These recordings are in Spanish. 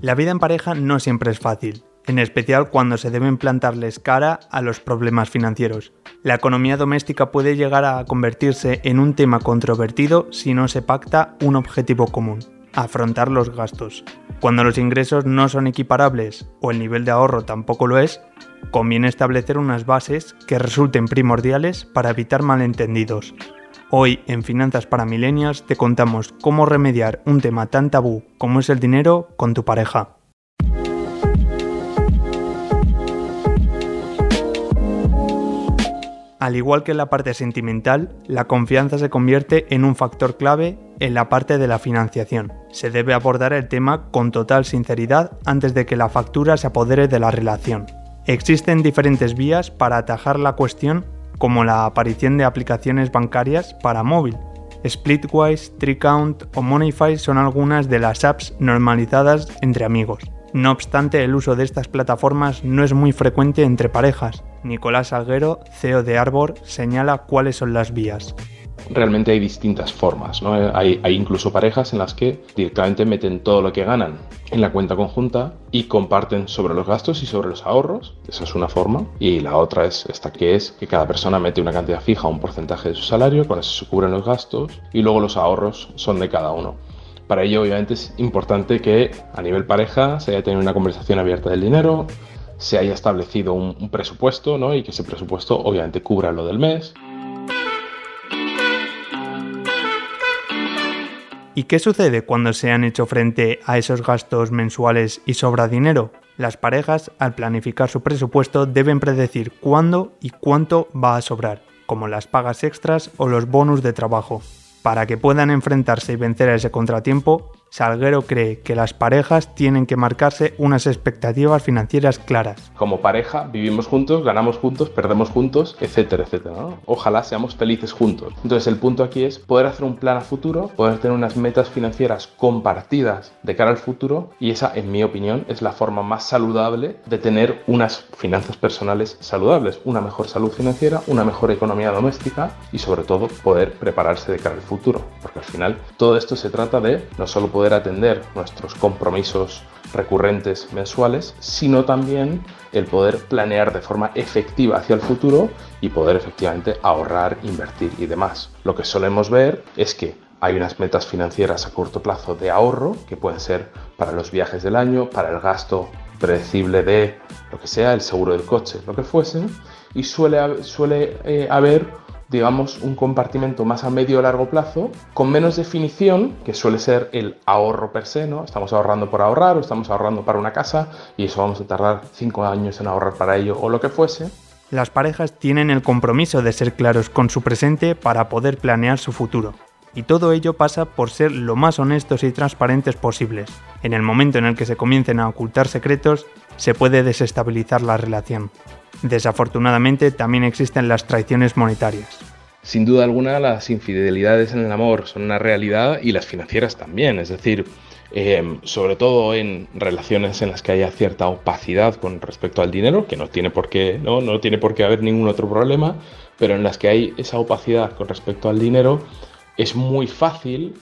La vida en pareja no siempre es fácil, en especial cuando se deben plantarles cara a los problemas financieros. La economía doméstica puede llegar a convertirse en un tema controvertido si no se pacta un objetivo común, afrontar los gastos. Cuando los ingresos no son equiparables o el nivel de ahorro tampoco lo es, conviene establecer unas bases que resulten primordiales para evitar malentendidos. Hoy en Finanzas para Millennials te contamos cómo remediar un tema tan tabú como es el dinero con tu pareja. Al igual que en la parte sentimental, la confianza se convierte en un factor clave en la parte de la financiación. Se debe abordar el tema con total sinceridad antes de que la factura se apodere de la relación. Existen diferentes vías para atajar la cuestión como la aparición de aplicaciones bancarias para móvil. Splitwise, TreeCount o Moneyfy son algunas de las apps normalizadas entre amigos. No obstante, el uso de estas plataformas no es muy frecuente entre parejas. Nicolás Salguero, CEO de Arbor, señala cuáles son las vías realmente hay distintas formas. ¿no? Hay, incluso parejas en las que directamente meten todo lo que ganan en la cuenta conjunta y comparten sobre los gastos y sobre los ahorros. Esa es una forma. Y la otra es esta que es que cada persona mete una cantidad fija, un porcentaje de su salario, con eso se cubren los gastos y luego los ahorros son de cada uno. Para ello, obviamente, es importante que a nivel pareja se haya tenido una conversación abierta del dinero, se haya establecido un, un presupuesto ¿no? y que ese presupuesto obviamente cubra lo del mes. ¿Y qué sucede cuando se han hecho frente a esos gastos mensuales y sobra dinero? Las parejas, al planificar su presupuesto, deben predecir cuándo y cuánto va a sobrar, como las pagas extras o los bonus de trabajo. Para que puedan enfrentarse y vencer a ese contratiempo, Salguero cree que las parejas tienen que marcarse unas expectativas financieras claras. Como pareja vivimos juntos, ganamos juntos, perdemos juntos, etcétera, etcétera. Ojalá seamos felices juntos. Entonces el punto aquí es poder hacer un plan a futuro, poder tener unas metas financieras compartidas de cara al futuro y esa, en mi opinión, es la forma más saludable de tener unas finanzas personales saludables, una mejor salud financiera, una mejor economía doméstica y sobre todo poder prepararse de cara al futuro. Porque al final todo esto se trata de no solo poder atender nuestros compromisos recurrentes mensuales, sino también el poder planear de forma efectiva hacia el futuro y poder efectivamente ahorrar, invertir y demás. Lo que solemos ver es que hay unas metas financieras a corto plazo de ahorro que pueden ser para los viajes del año, para el gasto predecible de lo que sea, el seguro del coche, lo que fuese, y suele, suele eh, haber digamos, un compartimento más a medio o largo plazo, con menos definición, que suele ser el ahorro per se, ¿no? Estamos ahorrando por ahorrar o estamos ahorrando para una casa y eso vamos a tardar cinco años en ahorrar para ello o lo que fuese. Las parejas tienen el compromiso de ser claros con su presente para poder planear su futuro. Y todo ello pasa por ser lo más honestos y transparentes posibles. En el momento en el que se comiencen a ocultar secretos, se puede desestabilizar la relación. Desafortunadamente también existen las traiciones monetarias. Sin duda alguna las infidelidades en el amor son una realidad y las financieras también, es decir, em, sobre todo en relaciones en las que haya cierta opacidad con respecto al dinero, que no tiene por qué, no, no tiene por qué haber ningún otro problema, pero en las que hay esa opacidad con respecto al dinero, es muy fácil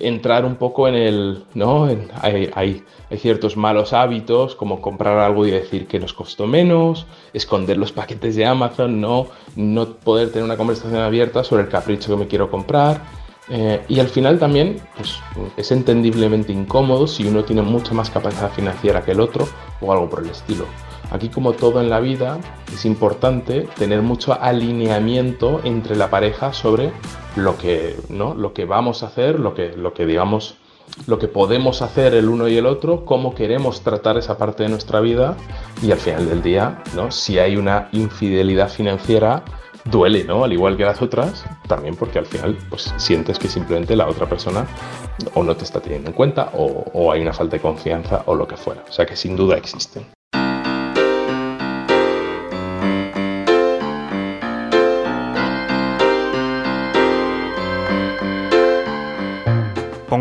entrar un poco en el, ¿no? hay, hay, ciertos malos hábitos como comprar algo y decir que nos costó menos, esconder los paquetes de Amazon, no, no poder tener una conversación abierta sobre el capricho que me quiero comprar. Eh, y al final también pues, es entendiblemente incómodo si uno tiene mucha más capacidad financiera que el otro o algo por el estilo. Aquí como todo en la vida es importante tener mucho alineamiento entre la pareja sobre lo que, ¿no? lo que vamos a hacer, lo que, lo que digamos lo que podemos hacer el uno y el otro, cómo queremos tratar esa parte de nuestra vida y al final del día, ¿no? si hay una infidelidad financiera, duele, ¿no? Al igual que las otras, también porque al final pues sientes que simplemente la otra persona o no te está teniendo en cuenta o, o hay una falta de confianza o lo que fuera. O sea que sin duda existen.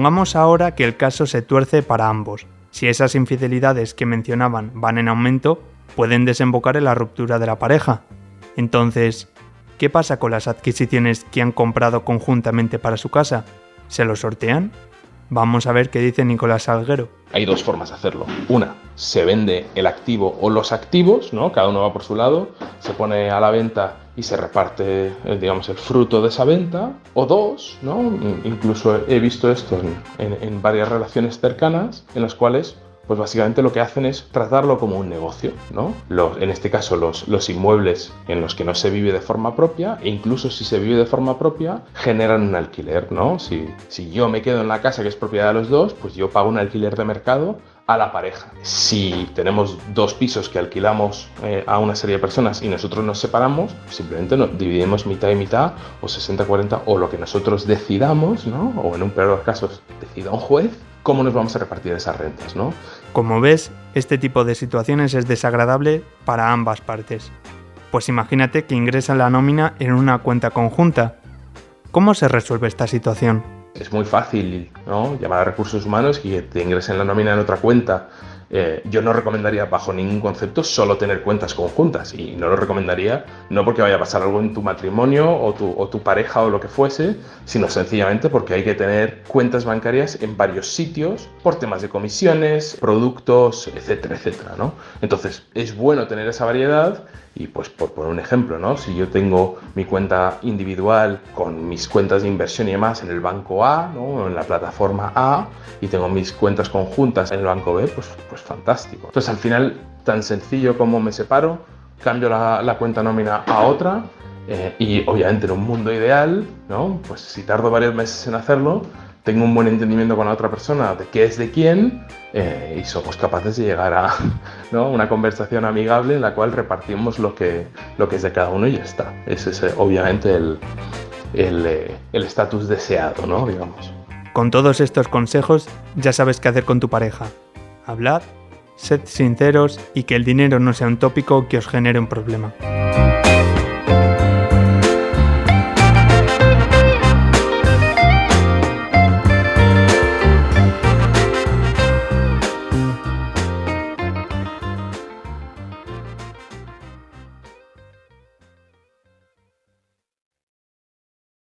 Pongamos ahora que el caso se tuerce para ambos. Si esas infidelidades que mencionaban van en aumento, pueden desembocar en la ruptura de la pareja. Entonces, ¿qué pasa con las adquisiciones que han comprado conjuntamente para su casa? ¿Se lo sortean? Vamos a ver qué dice Nicolás Salguero. Hay dos formas de hacerlo. Una, se vende el activo o los activos, ¿no? Cada uno va por su lado, se pone a la venta y se reparte, eh, digamos, el fruto de esa venta. O dos, ¿no? Incluso he visto esto en, en varias relaciones cercanas en las cuales pues básicamente lo que hacen es tratarlo como un negocio, ¿no? en este caso, los, los, inmuebles en los que no se vive de forma propia, e incluso si se vive de forma propia, generan un alquiler, ¿no? Si, si yo me quedo en la casa que es propiedad de los dos, pues yo pago un alquiler de mercado a la pareja. Si tenemos dos pisos que alquilamos eh, a una serie de personas y nosotros nos separamos, simplemente nos dividimos mitad y mitad o 60-40 o lo que nosotros decidamos, ¿no? O en un peor de los casos decida un juez cómo nos vamos a repartir esas rentas, ¿no? Como ves, este tipo de situaciones es desagradable para ambas partes. Pues imagínate que ingresa la nómina en una cuenta conjunta. ¿Cómo se resuelve esta situación? Es muy fácil, ¿no? Llamar a recursos humanos y que te ingresen la nómina en otra cuenta eh, yo no recomendaría bajo ningún concepto solo tener cuentas conjuntas y no lo recomendaría no porque vaya a pasar algo en tu matrimonio o tu, o tu pareja o lo que fuese, sino sencillamente porque hay que tener cuentas bancarias en varios sitios por temas de comisiones, productos, etcétera, etcétera, ¿no? Entonces es bueno tener esa variedad y pues por poner un ejemplo, ¿no? Si yo tengo mi cuenta individual con mis cuentas de inversión y demás en el banco A, ¿no? En la plataforma A y tengo mis cuentas conjuntas en el banco B, pues, pues fantástico. Entonces al final, tan sencillo como me separo, cambio la, cuenta nómina a otra eh, y obviamente en un mundo ideal, ¿no? Pues si tardo varios meses en hacerlo, tengo un buen entendimiento con la otra persona de qué es de quién eh, y somos capaces de llegar a ¿no? una conversación amigable en la cual repartimos lo que, lo que es de cada uno y ya está. Ese es eh, obviamente eh, el estatus deseado, ¿no? Digamos. Con todos estos consejos ya sabes qué hacer con tu pareja. Hablad, sed sinceros y que el dinero no sea un tópico que os genere un problema.